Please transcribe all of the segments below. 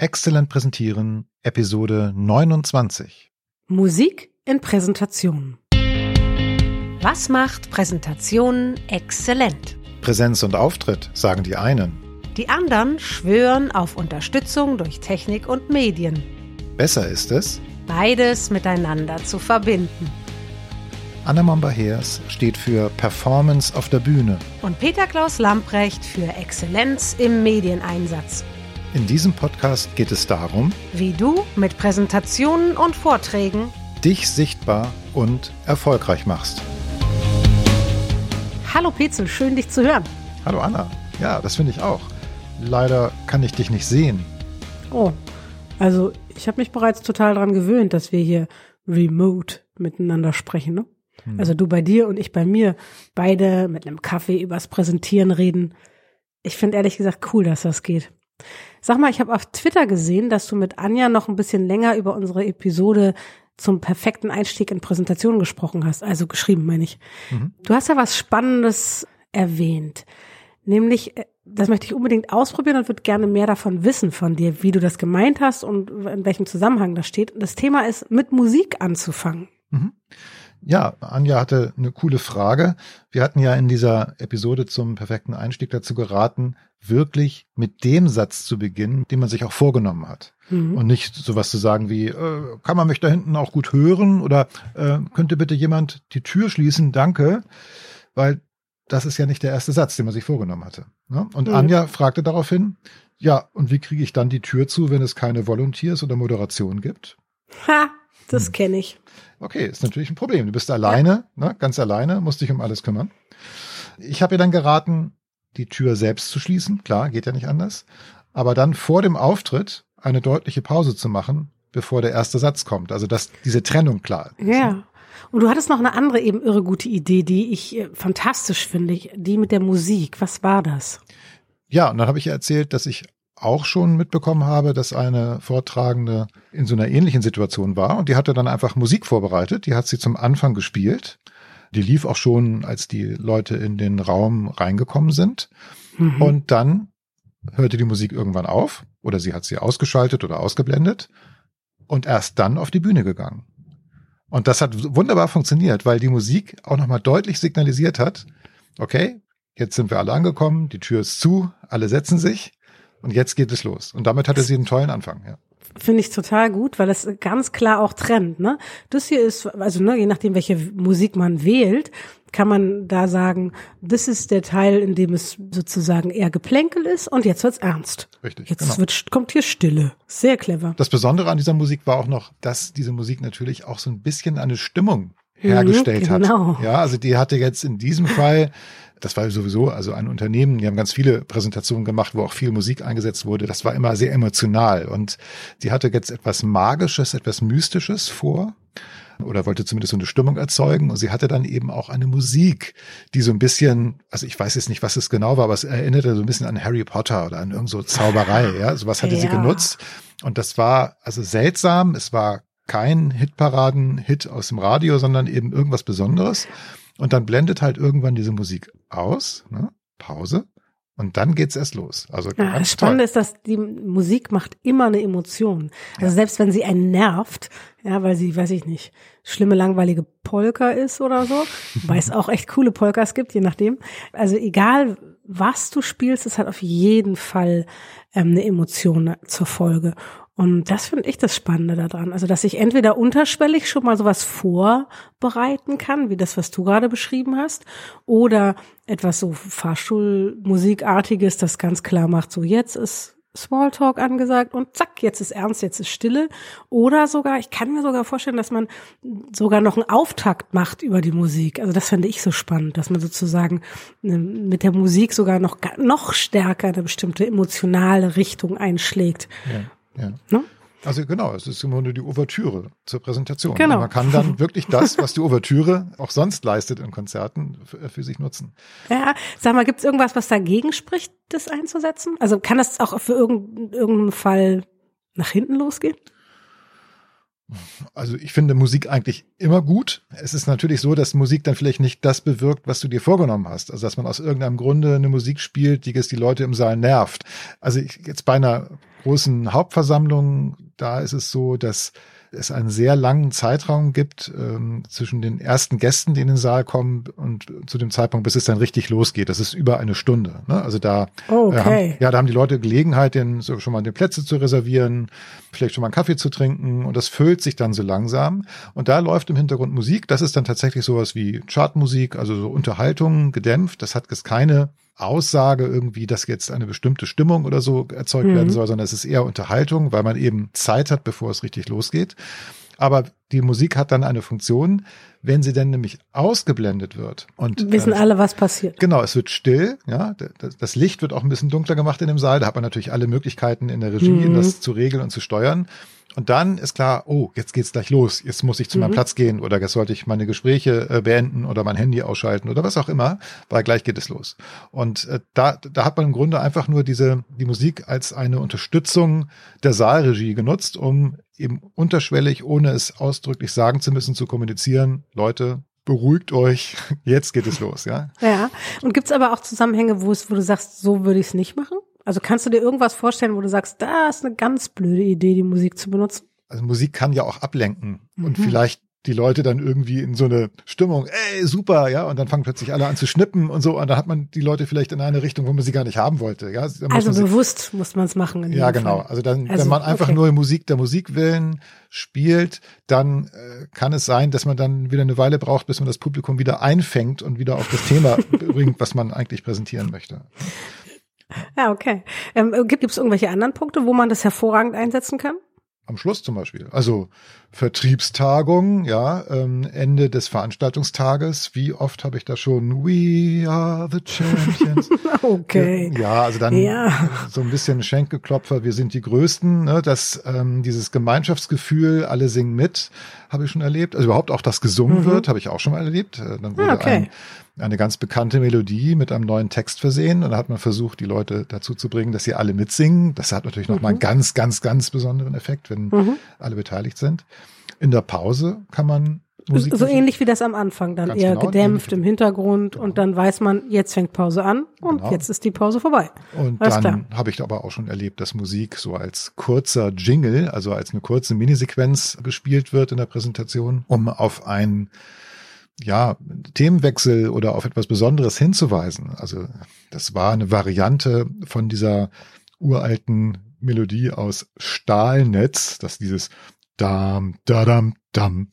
Exzellent präsentieren, Episode 29. Musik in Präsentationen. Was macht Präsentationen exzellent? Präsenz und Auftritt, sagen die einen. Die anderen schwören auf Unterstützung durch Technik und Medien. Besser ist es, Beides miteinander zu verbinden. Anna Momba-Heers steht für Performance auf der Bühne. Und Peter Klaus Lamprecht für Exzellenz im Medieneinsatz. In diesem Podcast geht es darum, Wie du mit Präsentationen und Vorträgen dich sichtbar und erfolgreich machst. Hallo Petzel, schön dich zu hören. Hallo Anna. Ja, das finde ich auch. Leider kann ich dich nicht sehen. Oh, also ich habe mich bereits total daran gewöhnt, dass wir hier remote miteinander sprechen. Ne? Also du bei dir und ich bei mir, beide mit einem Kaffee übers Präsentieren reden. Ich finde ehrlich gesagt cool, dass das geht. Sag mal, ich habe auf Twitter gesehen, dass du mit Anja noch ein bisschen länger über unsere Episode zum perfekten Einstieg in Präsentationen gesprochen hast, also geschrieben, meine ich. Mhm. Du hast ja was Spannendes erwähnt, nämlich, äh, das möchte ich unbedingt ausprobieren und würde gerne mehr davon wissen von dir, wie du das gemeint hast und in welchem Zusammenhang das steht. Das Thema ist, mit Musik anzufangen. Mhm. Ja, Anja hatte eine coole Frage. Wir hatten ja in dieser Episode zum perfekten Einstieg dazu geraten, wirklich mit dem Satz zu beginnen, den man sich auch vorgenommen hat. Mhm. Und nicht sowas zu sagen wie, äh, kann man mich da hinten auch gut hören oder äh, könnte bitte jemand die Tür schließen, danke, weil das ist ja nicht der erste Satz, den man sich vorgenommen hatte. Ne? Und Mhm. Anja fragte daraufhin, ja, und wie kriege ich dann die Tür zu, wenn es keine Volunteers oder Moderation gibt? Ha, das Hm. kenne ich. Okay, ist natürlich ein Problem. Du bist alleine, ne, ganz alleine, musst dich um alles kümmern. Ich habe ihr dann geraten, die Tür selbst zu schließen. Klar, geht ja nicht anders. Aber dann vor dem Auftritt eine deutliche Pause zu machen, bevor der erste Satz kommt. Also dass diese Trennung klar ist. Ja. Und du hattest noch eine andere eben irre gute Idee, die ich äh, fantastisch finde, die mit der Musik. Was war das? Ja, und dann habe ich ihr erzählt, dass ich auch schon mitbekommen habe, dass eine Vortragende in so einer ähnlichen Situation war und die hatte dann einfach Musik vorbereitet. Die hat sie zum Anfang gespielt. Die lief auch schon, als die Leute in den Raum reingekommen sind. Mhm. Und dann hörte die Musik irgendwann auf oder sie hat sie ausgeschaltet oder ausgeblendet und erst dann auf die Bühne gegangen. Und das hat wunderbar funktioniert, weil die Musik auch nochmal deutlich signalisiert hat, okay, jetzt sind wir alle angekommen, die Tür ist zu, alle setzen sich und jetzt geht es los. Und damit hatte sie einen tollen Anfang. Ja. Finde ich total gut, weil es ganz klar auch trennt. Ne? Das hier ist, also ne, je nachdem, welche Musik man wählt, kann man da sagen, das ist der Teil, in dem es sozusagen eher Geplänkel ist und jetzt wird's ernst. Richtig, Jetzt genau. wird, kommt hier Stille. Sehr clever. Das Besondere an dieser Musik war auch noch, dass diese Musik natürlich auch so ein bisschen eine Stimmung hergestellt Mhm, genau. hat. Ja, also die hatte jetzt in diesem Fall, das war sowieso also ein Unternehmen, die haben ganz viele Präsentationen gemacht, wo auch viel Musik eingesetzt wurde. Das war immer sehr emotional und die hatte jetzt etwas Magisches, etwas Mystisches vor oder wollte zumindest so eine Stimmung erzeugen. Und sie hatte dann eben auch eine Musik, die so ein bisschen, also ich weiß jetzt nicht, was es genau war, aber es erinnerte so ein bisschen an Harry Potter oder an irgend so Zauberei. Ja, sowas hatte sie Ja. genutzt. Und das war also seltsam. Es war kein Hitparaden-Hit aus dem Radio, sondern eben irgendwas Besonderes. Und dann blendet halt irgendwann diese Musik aus, ne? Pause. Und dann geht's erst los. Also Ja, ganz das Spannende toll. ist, dass die Musik macht immer eine Emotion. Also selbst wenn sie einen nervt, ja, weil sie, weiß ich nicht, schlimme, langweilige Polka ist oder so, weil es auch echt coole Polkas gibt, je nachdem. Also egal, was du spielst, es hat auf jeden Fall ähm, eine Emotion zur Folge. Und das finde ich das Spannende daran. Also, dass ich entweder unterschwellig schon mal sowas vorbereiten kann, wie das, was du gerade beschrieben hast, oder etwas so Fahrschulmusikartiges, das ganz klar macht, so jetzt ist Smalltalk angesagt und zack, jetzt ist ernst, jetzt ist Stille. Oder sogar, ich kann mir sogar vorstellen, dass man sogar noch einen Auftakt macht über die Musik. Also das fände ich so spannend, dass man sozusagen ne, mit der Musik sogar noch, noch stärker eine bestimmte emotionale Richtung einschlägt. Ja, ja. Ne? Also genau, es ist im Grunde die Ouvertüre zur Präsentation. Genau. Und man kann dann wirklich das, was die Ouvertüre auch sonst leistet in Konzerten, für, für sich nutzen. Ja, sag mal, gibt es irgendwas, was dagegen spricht, das einzusetzen? Also kann das auch für irgendeinen irgendeinen Fall nach hinten losgehen? Also ich finde Musik eigentlich immer gut. Es ist natürlich so, dass Musik dann vielleicht nicht das bewirkt, was du dir vorgenommen hast. Also dass man aus irgendeinem Grunde eine Musik spielt, die es die Leute im Saal nervt. Also ich, jetzt bei einer großen Hauptversammlung, da ist es so, dass es einen sehr langen Zeitraum gibt ähm, zwischen den ersten Gästen, die in den Saal kommen und zu dem Zeitpunkt, bis es dann richtig losgeht. Das ist über eine Stunde. Ne? Also da, okay. äh, haben, ja, da haben die Leute Gelegenheit, den, so schon mal die Plätze zu reservieren, vielleicht schon mal einen Kaffee zu trinken und das füllt sich dann so langsam. Und da läuft im Hintergrund Musik. Das ist dann tatsächlich sowas wie Chartmusik, also so Unterhaltung gedämpft. Das hat jetzt keine Aussage irgendwie, dass jetzt eine bestimmte Stimmung oder so erzeugt mhm. werden soll, sondern es ist eher Unterhaltung, weil man eben Zeit hat, bevor es richtig losgeht. Aber die Musik hat dann eine Funktion, wenn sie denn nämlich ausgeblendet wird. Und wissen äh, alle, was passiert. Genau, es wird still, ja. Das Licht wird auch ein bisschen dunkler gemacht in dem Saal. Da hat man natürlich alle Möglichkeiten in der Regie, mhm. das zu regeln und zu steuern. Und dann ist klar, oh, jetzt geht's gleich los. Jetzt muss ich zu mhm. meinem Platz gehen oder jetzt sollte ich meine Gespräche äh, beenden oder mein Handy ausschalten oder was auch immer, weil gleich geht es los. Und äh, da, da hat man im Grunde einfach nur diese, die Musik als eine Unterstützung der Saalregie genutzt, um eben unterschwellig, ohne es ausdrücklich sagen zu müssen, zu kommunizieren, Leute, beruhigt euch, jetzt geht es los, ja. Ja. Und gibt's aber auch Zusammenhänge, wo es, wo du sagst, so würde ich es nicht machen? Also kannst du dir irgendwas vorstellen, wo du sagst, da ist eine ganz blöde Idee, die Musik zu benutzen? Also Musik kann ja auch ablenken mhm. und vielleicht die Leute dann irgendwie in so eine Stimmung, ey, super, ja, und dann fangen plötzlich alle an zu schnippen und so, und dann hat man die Leute vielleicht in eine Richtung, wo man sie gar nicht haben wollte, ja. Also bewusst muss man es machen. ja, genau. Fall. Also dann, also, wenn man einfach okay. nur Musik der Musik willen spielt, dann äh, kann es sein, dass man dann wieder eine Weile braucht, bis man das Publikum wieder einfängt und wieder auf das Thema bringt, was man eigentlich präsentieren möchte. Ja, okay. Ähm, gibt es irgendwelche anderen Punkte, wo man das hervorragend einsetzen kann? Am Schluss zum Beispiel. Also Vertriebstagung, ja, ähm, Ende des Veranstaltungstages. Wie oft habe ich da schon We are the champions? okay. Ja, also dann ja. so ein bisschen Schenkelklopfer, wir sind die Größten. Ne? Das, ähm, dieses Gemeinschaftsgefühl, alle singen mit, habe ich schon erlebt. Also überhaupt auch, dass gesungen mhm. wird, habe ich auch schon mal erlebt. Äh, dann wurde okay. ein eine ganz bekannte Melodie mit einem neuen Text versehen und da hat man versucht, die Leute dazu zu bringen, dass sie alle mitsingen. Das hat natürlich mhm. nochmal einen ganz, ganz, ganz besonderen Effekt, wenn mhm. alle beteiligt sind. In der Pause kann man Musik so ähnlich wie das am Anfang, dann eher genau, gedämpft im Hintergrund genau. und dann weiß man, jetzt fängt Pause an und genau. jetzt ist die Pause vorbei. Und Alles dann habe ich aber auch schon erlebt, dass Musik so als kurzer Jingle, also als eine kurze Minisequenz gespielt wird in der Präsentation, um auf ein ja, Themenwechsel oder auf etwas Besonderes hinzuweisen. Also das war eine Variante von dieser uralten Melodie aus Stahlnetz, dass dieses Dam, Dadam, Dam.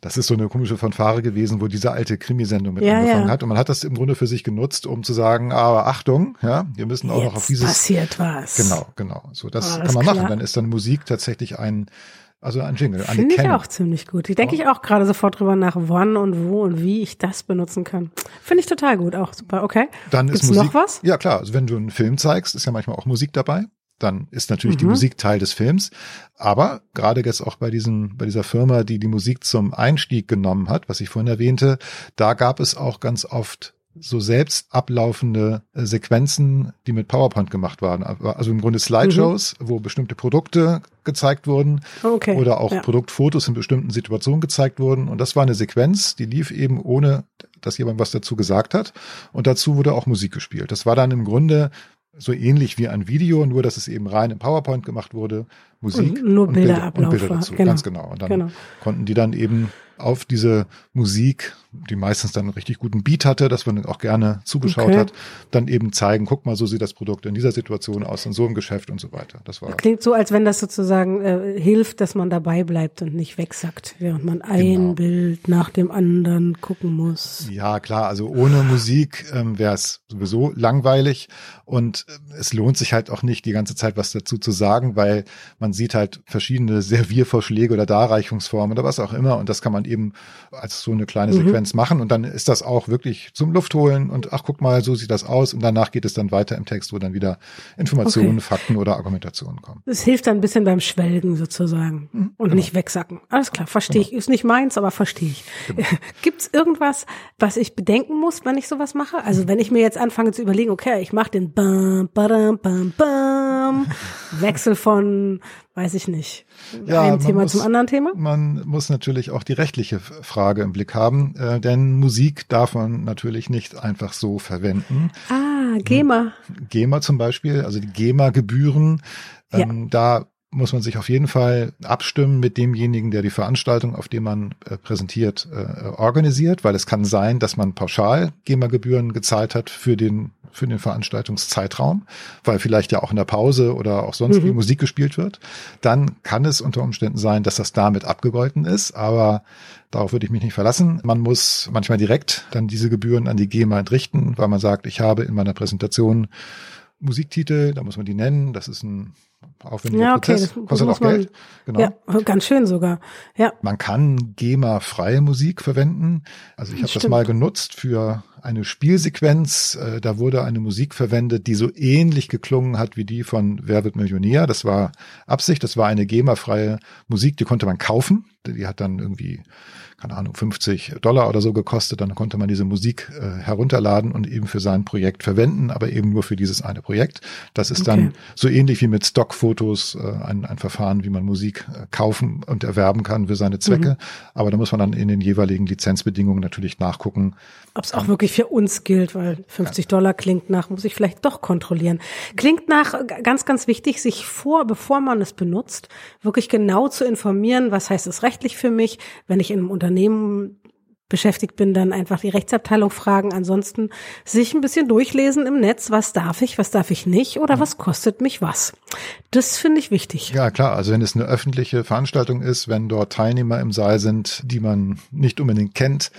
Das ist so eine komische Fanfare gewesen, wo diese alte Krimisendung mit ja, angefangen ja. hat. Und man hat das im Grunde für sich genutzt, um zu sagen, aber Achtung, ja, wir müssen auch Jetzt noch auf dieses. passiert was. Genau, genau. So, das oh, kann man klar. machen. Dann ist dann Musik tatsächlich ein, also ein Jingle, Finde ich auch ziemlich gut. Ich denke ich auch gerade sofort drüber nach, wann und wo und wie ich das benutzen kann. Finde ich total gut, auch super. Okay. Dann Gibt's ist Musik, noch was? Ja klar, also wenn du einen Film zeigst, ist ja manchmal auch Musik dabei. Dann ist natürlich mhm. die Musik Teil des Films. Aber gerade jetzt auch bei diesem, bei dieser Firma, die die Musik zum Einstieg genommen hat, was ich vorhin erwähnte, da gab es auch ganz oft so selbst ablaufende äh, Sequenzen, die mit PowerPoint gemacht waren. Also im Grunde Slideshows, mhm. wo bestimmte Produkte gezeigt wurden okay. oder auch ja. Produktfotos in bestimmten Situationen gezeigt wurden. Und das war eine Sequenz, die lief eben ohne, dass jemand was dazu gesagt hat. Und dazu wurde auch Musik gespielt. Das war dann im Grunde so ähnlich wie ein Video, nur dass es eben rein im PowerPoint gemacht wurde. Musik und nur Bilder, und Bilder, und Bilder dazu. Genau. Ganz genau. Und dann genau. konnten die dann eben auf diese Musik, die meistens dann einen richtig guten Beat hatte, dass man auch gerne zugeschaut okay. hat, dann eben zeigen, guck mal, so sieht das Produkt in dieser Situation aus, in so einem Geschäft und so weiter. Das war klingt so, als wenn das sozusagen äh, hilft, dass man dabei bleibt und nicht wegsackt, während man ein genau. Bild nach dem anderen gucken muss. Ja, klar, also ohne Musik ähm, wäre es sowieso langweilig und äh, es lohnt sich halt auch nicht, die ganze Zeit was dazu zu sagen, weil man sieht halt verschiedene Serviervorschläge oder Darreichungsformen oder was auch immer und das kann man man eben als so eine kleine mhm. Sequenz machen und dann ist das auch wirklich zum Luft holen und ach guck mal, so sieht das aus und danach geht es dann weiter im Text, wo dann wieder Informationen, okay. Fakten oder Argumentationen kommen. Es hilft dann ein bisschen beim Schwelgen sozusagen mhm, und genau. nicht wegsacken. Alles klar, verstehe genau. ich. Ist nicht meins, aber verstehe ich. Genau. Gibt's irgendwas, was ich bedenken muss, wenn ich sowas mache? Also wenn ich mir jetzt anfange zu überlegen, okay, ich mache den bam, badam, bam, bam, Wechsel von, weiß ich nicht, ja, einem Thema muss, zum anderen Thema? Man muss natürlich auch die rechtliche Frage im Blick haben, äh, denn Musik darf man natürlich nicht einfach so verwenden. Ah, GEMA. GEMA zum Beispiel, also die GEMA-Gebühren, ähm, ja. da muss man sich auf jeden Fall abstimmen mit demjenigen, der die Veranstaltung, auf dem man äh, präsentiert, äh, organisiert, weil es kann sein, dass man pauschal GEMA-Gebühren gezahlt hat für den für den Veranstaltungszeitraum, weil vielleicht ja auch in der Pause oder auch sonst mhm. wie Musik gespielt wird. Dann kann es unter Umständen sein, dass das damit abgegolten ist, aber darauf würde ich mich nicht verlassen. Man muss manchmal direkt dann diese Gebühren an die GEMA entrichten, weil man sagt, ich habe in meiner Präsentation Musiktitel, da muss man die nennen, das ist ein aufwendiger ja, okay, Prozess, das, kostet auch Geld. Genau. Ja, ganz schön sogar. Ja. Man kann GEMA-freie Musik verwenden. Also ich habe das mal genutzt für eine Spielsequenz. Äh, da wurde eine Musik verwendet, die so ähnlich geklungen hat wie die von Wer wird Millionär. Das war Absicht. Das war eine GEMA-freie Musik, die konnte man kaufen. Die hat dann irgendwie keine Ahnung, 50 Dollar oder so gekostet. Dann konnte man diese Musik äh, herunterladen und eben für sein Projekt verwenden, aber eben nur für dieses eine Projekt. Das ist okay. dann so ähnlich wie mit Stockfotos äh, ein, ein Verfahren, wie man Musik äh, kaufen und erwerben kann für seine Zwecke. Mhm. Aber da muss man dann in den jeweiligen Lizenzbedingungen natürlich nachgucken. Ob es auch wirklich für uns gilt, weil 50 ja. Dollar klingt nach, muss ich vielleicht doch kontrollieren. Klingt nach ganz, ganz wichtig, sich vor, bevor man es benutzt, wirklich genau zu informieren, was heißt es rechtlich für mich, wenn ich in einem Unternehmen beschäftigt bin, dann einfach die Rechtsabteilung fragen. Ansonsten sich ein bisschen durchlesen im Netz, was darf ich, was darf ich nicht oder was kostet mich was. Das finde ich wichtig. Ja, klar. Also wenn es eine öffentliche Veranstaltung ist, wenn dort Teilnehmer im Saal sind, die man nicht unbedingt kennt,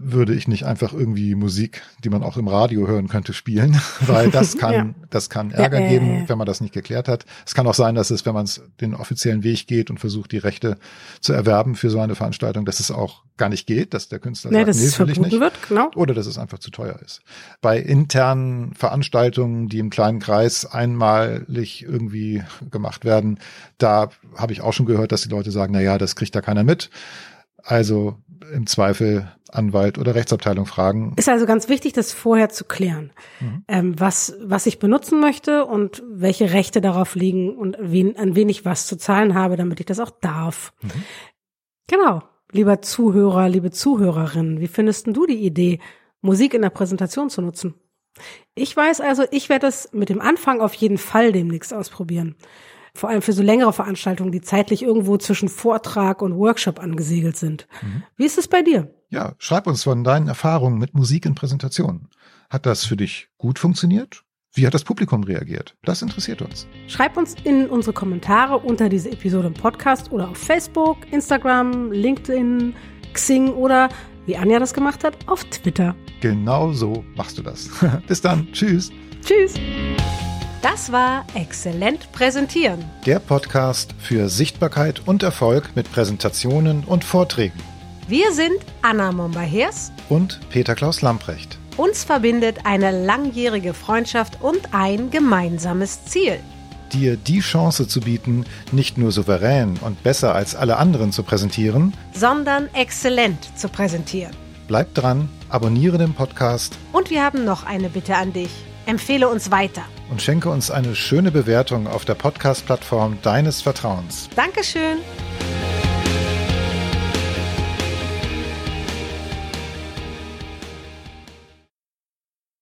würde ich nicht einfach irgendwie Musik, die man auch im Radio hören könnte, spielen, weil das kann, ja. das kann Ärger ja, geben, wenn man das nicht geklärt hat. Es kann auch sein, dass es, wenn man es den offiziellen Weg geht und versucht, die Rechte zu erwerben für so eine Veranstaltung, dass es auch gar nicht geht, dass der Künstler nee, sagt, nee, will ich nicht. Wird, genau. Oder dass es einfach zu teuer ist. Bei internen Veranstaltungen, die im kleinen Kreis einmalig irgendwie gemacht werden, da habe ich auch schon gehört, dass die Leute sagen, na ja, das kriegt da keiner mit. Also im Zweifel Anwalt oder Rechtsabteilung fragen. Ist also ganz wichtig, das vorher zu klären, mhm. ähm, was, was ich benutzen möchte und welche Rechte darauf liegen und wen, an wen ich was zu zahlen habe, damit ich das auch darf. Mhm. Genau. Lieber Zuhörer, liebe Zuhörerinnen, wie findest du die Idee, Musik in der Präsentation zu nutzen? Ich weiß also, ich werde es mit dem Anfang auf jeden Fall demnächst ausprobieren vor allem für so längere Veranstaltungen, die zeitlich irgendwo zwischen Vortrag und Workshop angesiedelt sind. Mhm. Wie ist es bei dir? Ja, schreib uns von deinen Erfahrungen mit Musik in Präsentationen. Hat das für dich gut funktioniert? Wie hat das Publikum reagiert? Das interessiert uns. Schreib uns in unsere Kommentare unter diese Episode im Podcast oder auf Facebook, Instagram, LinkedIn, Xing oder wie Anja das gemacht hat, auf Twitter. Genau so machst du das. Bis dann. Tschüss. Tschüss. Das war Exzellent Präsentieren. Der Podcast für Sichtbarkeit und Erfolg mit Präsentationen und Vorträgen. Wir sind Anna Momba-Hers und Peter Klaus Lamprecht. Uns verbindet eine langjährige Freundschaft und ein gemeinsames Ziel. Dir die Chance zu bieten, nicht nur souverän und besser als alle anderen zu präsentieren, sondern exzellent zu präsentieren. Bleib dran, abonniere den Podcast. Und wir haben noch eine Bitte an dich. Empfehle uns weiter. Und schenke uns eine schöne Bewertung auf der Podcast-Plattform deines Vertrauens. Dankeschön.